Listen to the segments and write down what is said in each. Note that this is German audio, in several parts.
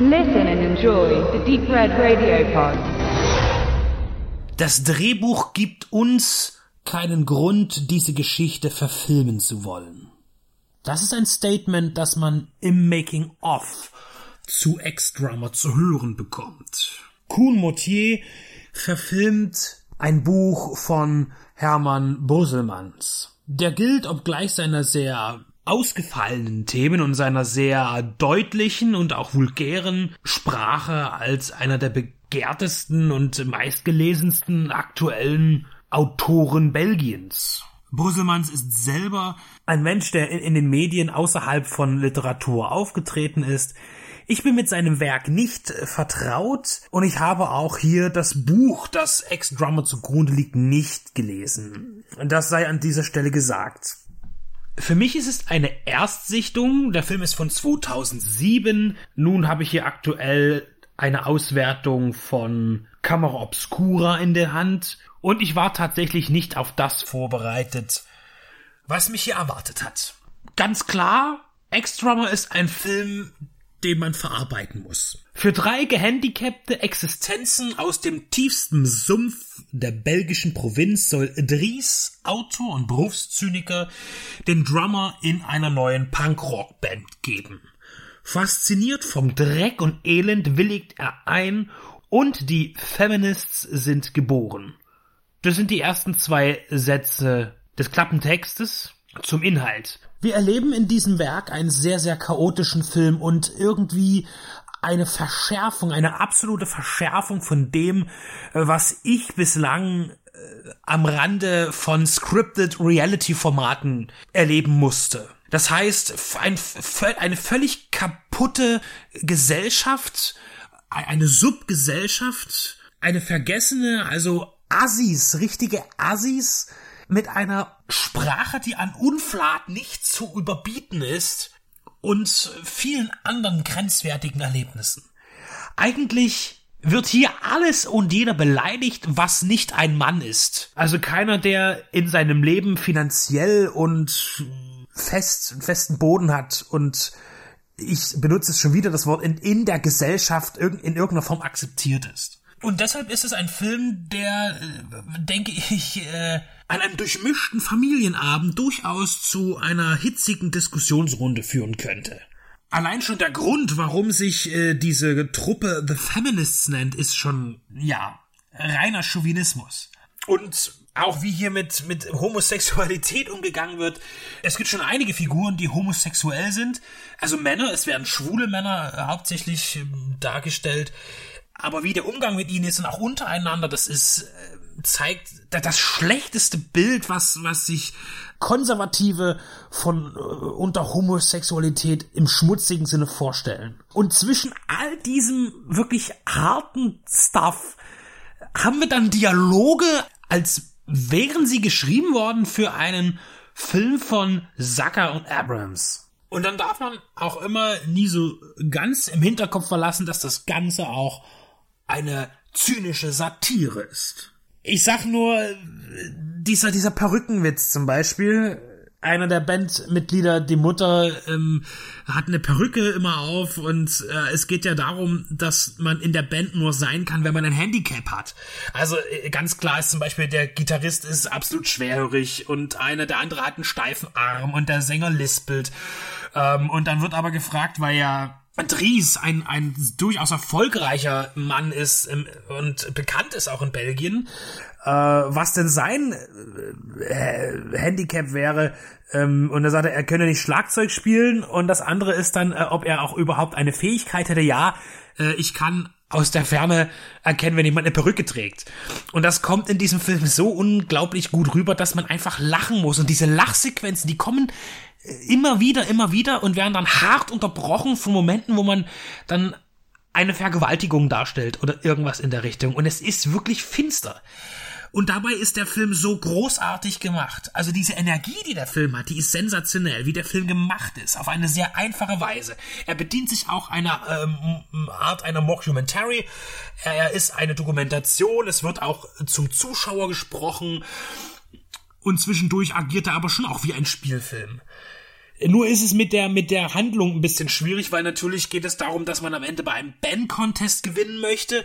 Listen and enjoy the Deep Red Radio Pod. Das Drehbuch gibt uns keinen Grund, diese Geschichte verfilmen zu wollen. Das ist ein Statement, das man im Making-of zu Ex-Drummer zu hören bekommt. Kuhn Motier verfilmt ein Buch von Hermann Boselmanns. Der gilt, obgleich seiner sehr ausgefallenen Themen und seiner sehr deutlichen und auch vulgären Sprache als einer der begehrtesten und meistgelesensten aktuellen Autoren Belgiens. Brüsselmanns ist selber ein Mensch, der in, den Medien außerhalb von Literatur aufgetreten ist. Ich bin mit seinem Werk nicht vertraut und ich habe auch hier das Buch, das Ex-Drummer zugrunde liegt, nicht gelesen. Das sei an dieser Stelle gesagt. Für mich ist es eine Erstsichtung. Der Film ist von 2007. Nun habe ich hier aktuell eine Auswertung von Camera Obscura in der Hand. Und ich war tatsächlich nicht auf das vorbereitet, was mich hier erwartet hat. Ganz klar, Extrummer ist ein Film, den man verarbeiten muss. Für drei gehandicapte Existenzen aus dem tiefsten Sumpf der belgischen Provinz soll Dries, Autor und Berufszyniker, den Drummer in einer neuen Punkrock-Band geben. Fasziniert vom Dreck und Elend willigt er ein und die Feminists sind geboren. Das sind die ersten zwei Sätze des Klappentextes zum Inhalt. Wir erleben in diesem Werk einen sehr, sehr chaotischen Film und irgendwie eine Verschärfung, eine absolute Verschärfung von dem, äh, was ich bislang äh, am Rande von scripted Reality Formaten erleben musste. Das heißt, ein, eine völlig kaputte Gesellschaft, eine Subgesellschaft, eine vergessene, also Assis, richtige Assis, mit einer Sprache, die an Unflat nicht zu überbieten ist und vielen anderen grenzwertigen Erlebnissen. Eigentlich wird hier alles und jeder beleidigt, was nicht ein Mann ist. Also keiner, der in seinem Leben finanziell und fest, festen Boden hat und ich benutze es schon wieder das Wort in, in der Gesellschaft in irgendeiner Form akzeptiert ist. Und deshalb ist es ein Film, der, äh, denke ich, äh, an einem durchmischten Familienabend durchaus zu einer hitzigen Diskussionsrunde führen könnte. Allein schon der Grund, warum sich äh, diese Truppe The Feminists nennt, ist schon, ja, reiner Chauvinismus. Und auch wie hier mit, mit Homosexualität umgegangen wird. Es gibt schon einige Figuren, die homosexuell sind. Also Männer, es werden schwule Männer äh, hauptsächlich ähm, dargestellt. Aber wie der Umgang mit ihnen ist und auch untereinander, das ist, äh, zeigt das schlechteste Bild, was, was sich Konservative von äh, unter Homosexualität im schmutzigen Sinne vorstellen. Und zwischen all diesem wirklich harten Stuff haben wir dann Dialoge, als wären sie geschrieben worden für einen Film von Zucker und Abrams. Und dann darf man auch immer nie so ganz im Hinterkopf verlassen, dass das Ganze auch eine zynische Satire ist. Ich sag nur, dieser, dieser Perückenwitz zum Beispiel, einer der Bandmitglieder, die Mutter, ähm, hat eine Perücke immer auf und äh, es geht ja darum, dass man in der Band nur sein kann, wenn man ein Handicap hat. Also äh, ganz klar ist zum Beispiel, der Gitarrist ist absolut schwerhörig und einer der andere hat einen steifen Arm und der Sänger lispelt. Ähm, und dann wird aber gefragt, weil ja Dries ein, ein durchaus erfolgreicher Mann ist im, und bekannt ist auch in Belgien, äh, was denn sein äh, Handicap wäre. Ähm, und er sagte, er könne nicht Schlagzeug spielen. Und das andere ist dann, äh, ob er auch überhaupt eine Fähigkeit hätte. Ja, äh, ich kann aus der Ferne erkennen, wenn jemand eine Perücke trägt. Und das kommt in diesem Film so unglaublich gut rüber, dass man einfach lachen muss. Und diese Lachsequenzen, die kommen immer wieder, immer wieder und werden dann hart unterbrochen von Momenten, wo man dann eine Vergewaltigung darstellt oder irgendwas in der Richtung. Und es ist wirklich finster. Und dabei ist der Film so großartig gemacht. Also diese Energie, die der Film hat, die ist sensationell, wie der Film gemacht ist, auf eine sehr einfache Weise. Er bedient sich auch einer ähm, Art einer Mockumentary. Er ist eine Dokumentation, es wird auch zum Zuschauer gesprochen. Und zwischendurch agiert er aber schon auch wie ein Spielfilm. Nur ist es mit der, mit der Handlung ein bisschen schwierig, weil natürlich geht es darum, dass man am Ende bei einem Band-Contest gewinnen möchte.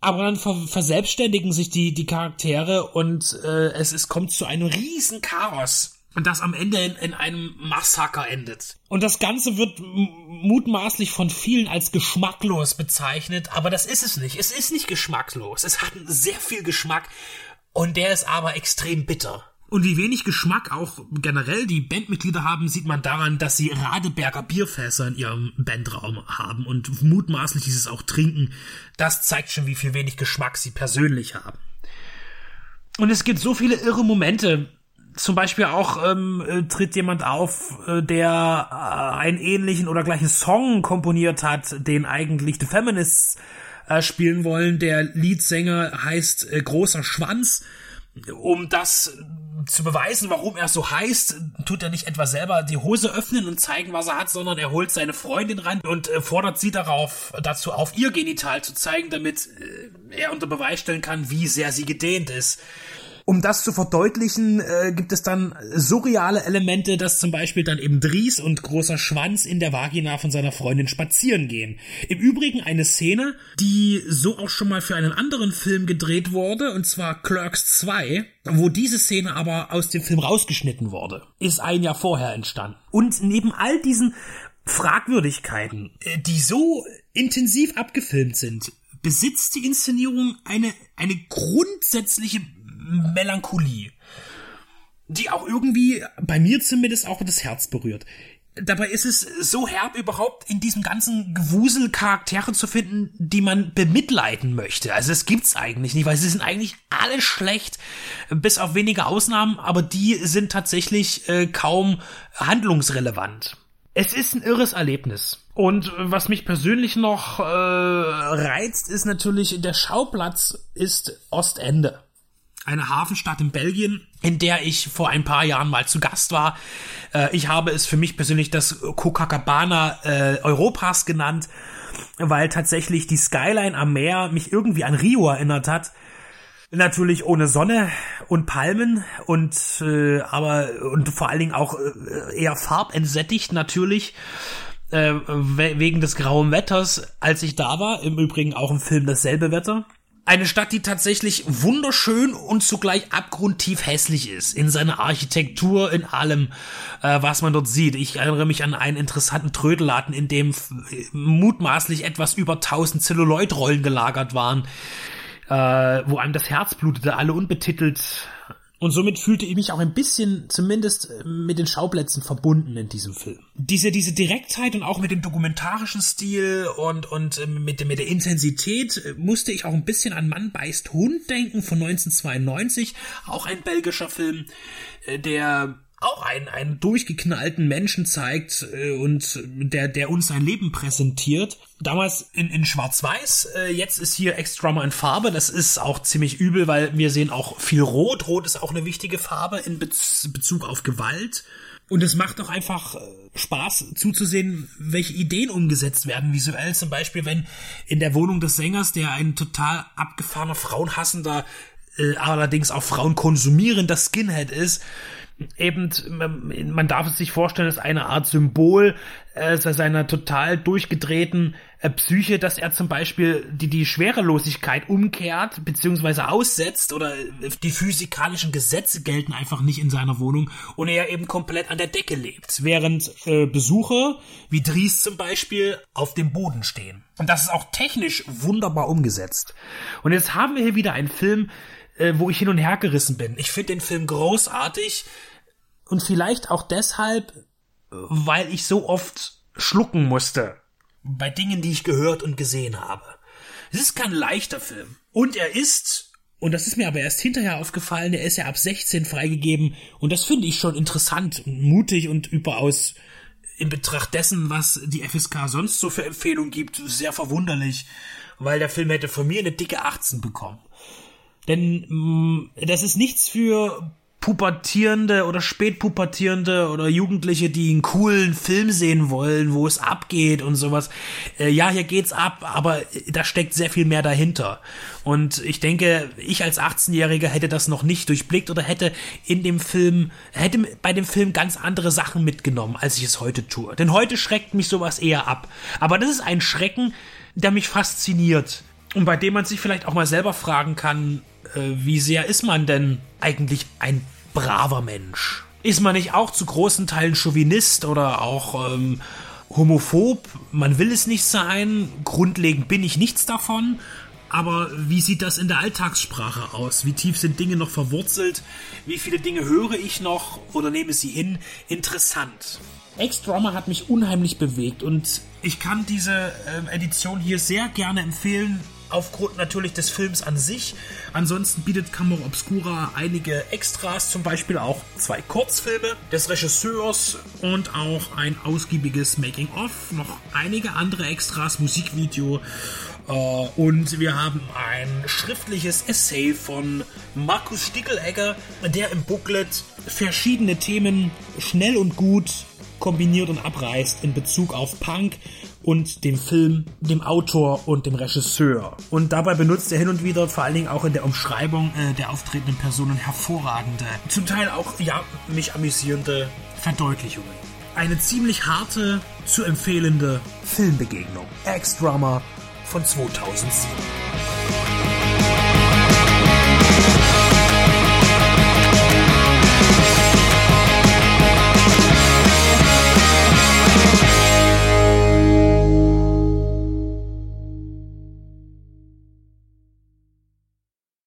Aber dann ver verselbstständigen sich die, die Charaktere und äh, es, es kommt zu einem riesen Chaos. Und das am Ende in, in einem Massaker endet. Und das Ganze wird mutmaßlich von vielen als geschmacklos bezeichnet, aber das ist es nicht. Es ist nicht geschmacklos. Es hat sehr viel Geschmack und der ist aber extrem bitter. Und wie wenig Geschmack auch generell die Bandmitglieder haben, sieht man daran, dass sie Radeberger Bierfässer in ihrem Bandraum haben und mutmaßlich dieses auch trinken. Das zeigt schon, wie viel wenig Geschmack sie persönlich haben. Und es gibt so viele irre Momente. Zum Beispiel auch ähm, äh, tritt jemand auf, äh, der äh, einen ähnlichen oder gleichen Song komponiert hat, den eigentlich The Feminists äh, spielen wollen. Der Leadsänger heißt äh, Großer Schwanz um das zu beweisen, warum er so heißt, tut er nicht etwa selber die Hose öffnen und zeigen, was er hat, sondern er holt seine Freundin ran und äh, fordert sie darauf, dazu auf ihr Genital zu zeigen, damit äh, er unter Beweis stellen kann, wie sehr sie gedehnt ist. Um das zu verdeutlichen, äh, gibt es dann surreale Elemente, dass zum Beispiel dann eben Dries und großer Schwanz in der Vagina von seiner Freundin spazieren gehen. Im Übrigen eine Szene, die so auch schon mal für einen anderen Film gedreht wurde, und zwar Clerks 2, wo diese Szene aber aus dem Film rausgeschnitten wurde. Ist ein Jahr vorher entstanden. Und neben all diesen Fragwürdigkeiten, äh, die so intensiv abgefilmt sind, besitzt die Inszenierung eine, eine grundsätzliche Melancholie, die auch irgendwie bei mir zumindest auch das Herz berührt. Dabei ist es so herb überhaupt in diesem ganzen Gewusel Charaktere zu finden, die man bemitleiden möchte. Also es gibt's eigentlich nicht, weil sie sind eigentlich alle schlecht, bis auf wenige Ausnahmen, aber die sind tatsächlich äh, kaum handlungsrelevant. Es ist ein irres Erlebnis. Und was mich persönlich noch äh, reizt, ist natürlich, der Schauplatz ist Ostende eine Hafenstadt in Belgien, in der ich vor ein paar Jahren mal zu Gast war. Äh, ich habe es für mich persönlich das Copacabana äh, Europas genannt, weil tatsächlich die Skyline am Meer mich irgendwie an Rio erinnert hat. Natürlich ohne Sonne und Palmen und äh, aber und vor allen Dingen auch äh, eher farbentsättigt natürlich äh, wegen des grauen Wetters, als ich da war. Im Übrigen auch im Film dasselbe Wetter. Eine Stadt, die tatsächlich wunderschön und zugleich abgrundtief hässlich ist. In seiner Architektur, in allem, äh, was man dort sieht. Ich erinnere mich an einen interessanten Trödelladen, in dem mutmaßlich etwas über 1000 Zelluloidrollen gelagert waren, äh, wo einem das Herz blutete, alle unbetitelt und somit fühlte ich mich auch ein bisschen zumindest äh, mit den Schauplätzen verbunden in diesem Film. Diese, diese Direktheit und auch mit dem dokumentarischen Stil und, und äh, mit, mit der Intensität äh, musste ich auch ein bisschen an Mann beißt Hund denken von 1992. Auch ein belgischer Film, der auch einen, einen durchgeknallten Menschen zeigt äh, und der, der uns sein Leben präsentiert. Damals in, in Schwarz-Weiß, äh, jetzt ist hier Extrama in Farbe. Das ist auch ziemlich übel, weil wir sehen auch viel Rot. Rot ist auch eine wichtige Farbe in Bez Bezug auf Gewalt. Und es macht auch einfach äh, Spaß zuzusehen, welche Ideen umgesetzt werden visuell. Zum Beispiel, wenn in der Wohnung des Sängers, der ein total abgefahrener, frauenhassender, äh, allerdings auch Frauen konsumierender Skinhead ist, eben, man darf es sich vorstellen, ist eine Art Symbol äh, seiner total durchgedrehten äh, Psyche, dass er zum Beispiel die, die Schwerelosigkeit umkehrt, beziehungsweise aussetzt oder äh, die physikalischen Gesetze gelten einfach nicht in seiner Wohnung und er eben komplett an der Decke lebt, während äh, Besucher wie Dries zum Beispiel auf dem Boden stehen. Und das ist auch technisch wunderbar umgesetzt. Und jetzt haben wir hier wieder einen Film, äh, wo ich hin und her gerissen bin. Ich finde den Film großartig und vielleicht auch deshalb, weil ich so oft schlucken musste bei Dingen, die ich gehört und gesehen habe. Es ist kein leichter Film. Und er ist, und das ist mir aber erst hinterher aufgefallen, er ist ja ab 16 freigegeben und das finde ich schon interessant und mutig und überaus in Betracht dessen, was die FSK sonst so für Empfehlungen gibt, sehr verwunderlich, weil der Film hätte von mir eine dicke 18 bekommen. Denn mh, mm, das ist nichts für Pubertierende oder Spätpubertierende oder Jugendliche, die einen coolen Film sehen wollen, wo es abgeht und sowas. Äh, ja, hier geht's ab, aber da steckt sehr viel mehr dahinter. Und ich denke, ich als 18-Jähriger hätte das noch nicht durchblickt oder hätte in dem Film, hätte bei dem Film ganz andere Sachen mitgenommen, als ich es heute tue. Denn heute schreckt mich sowas eher ab. Aber das ist ein Schrecken, der mich fasziniert. Und bei dem man sich vielleicht auch mal selber fragen kann, wie sehr ist man denn eigentlich ein braver Mensch? Ist man nicht auch zu großen Teilen Chauvinist oder auch ähm, homophob? Man will es nicht sein. Grundlegend bin ich nichts davon. Aber wie sieht das in der Alltagssprache aus? Wie tief sind Dinge noch verwurzelt? Wie viele Dinge höre ich noch oder nehme sie in? Interessant. Ex-Drama hat mich unheimlich bewegt und ich kann diese äh, Edition hier sehr gerne empfehlen aufgrund natürlich des Films an sich. Ansonsten bietet Camera Obscura einige Extras, zum Beispiel auch zwei Kurzfilme des Regisseurs und auch ein ausgiebiges Making-of, noch einige andere Extras, Musikvideo. Äh, und wir haben ein schriftliches Essay von Markus Stickelegger, der im Booklet verschiedene Themen schnell und gut kombiniert und abreißt in Bezug auf Punk und dem Film, dem Autor und dem Regisseur. Und dabei benutzt er hin und wieder, vor allen Dingen auch in der Umschreibung äh, der auftretenden Personen, hervorragende, zum Teil auch, ja, mich amüsierende Verdeutlichungen. Eine ziemlich harte, zu empfehlende Filmbegegnung. Ex-Drama von 2007.